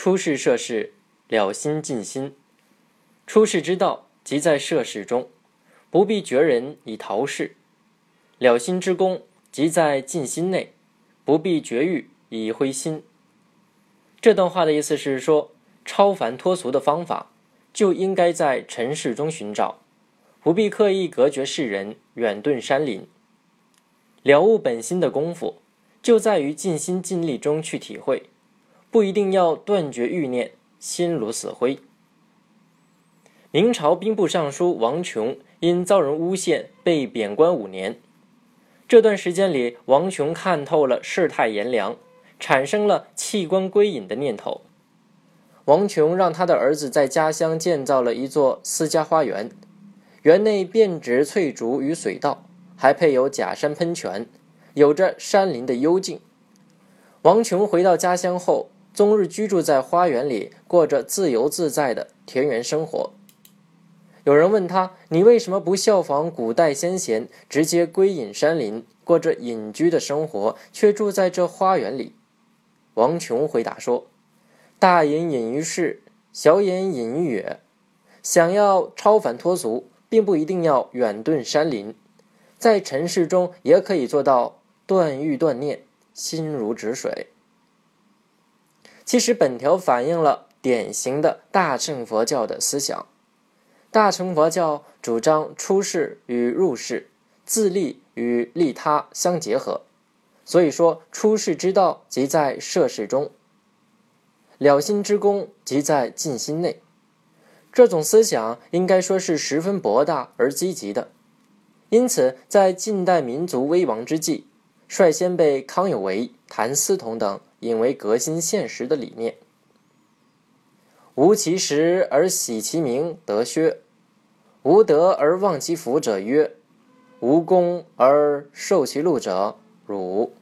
出世涉世，了心尽心。出世之道，即在涉世中，不必绝人以逃世；了心之功，即在尽心内，不必绝欲以灰心。这段话的意思是说，超凡脱俗的方法，就应该在尘世中寻找，不必刻意隔绝世人，远遁山林。了悟本心的功夫，就在于尽心尽力中去体会，不一定要断绝欲念，心如死灰。明朝兵部尚书王琼因遭人诬陷被贬官五年，这段时间里，王琼看透了世态炎凉。产生了弃官归隐的念头。王琼让他的儿子在家乡建造了一座私家花园，园内遍植翠竹与水稻，还配有假山喷泉，有着山林的幽静。王琼回到家乡后，终日居住在花园里，过着自由自在的田园生活。有人问他：“你为什么不效仿古代先贤，直接归隐山林，过着隐居的生活，却住在这花园里？”王琼回答说：“大隐隐于市，小隐隐于野。想要超凡脱俗，并不一定要远遁山林，在尘世中也可以做到断欲断念，心如止水。”其实，本条反映了典型的大乘佛教的思想。大乘佛教主张出世与入世、自利与利他相结合。所以说，出世之道即在涉世中，了心之功即在尽心内。这种思想应该说是十分博大而积极的。因此，在近代民族危亡之际，率先被康有为、谭嗣同等引为革新现实的理念。无其实而喜其名，德削；无德而忘其福者，曰；无功而受其禄者。辱。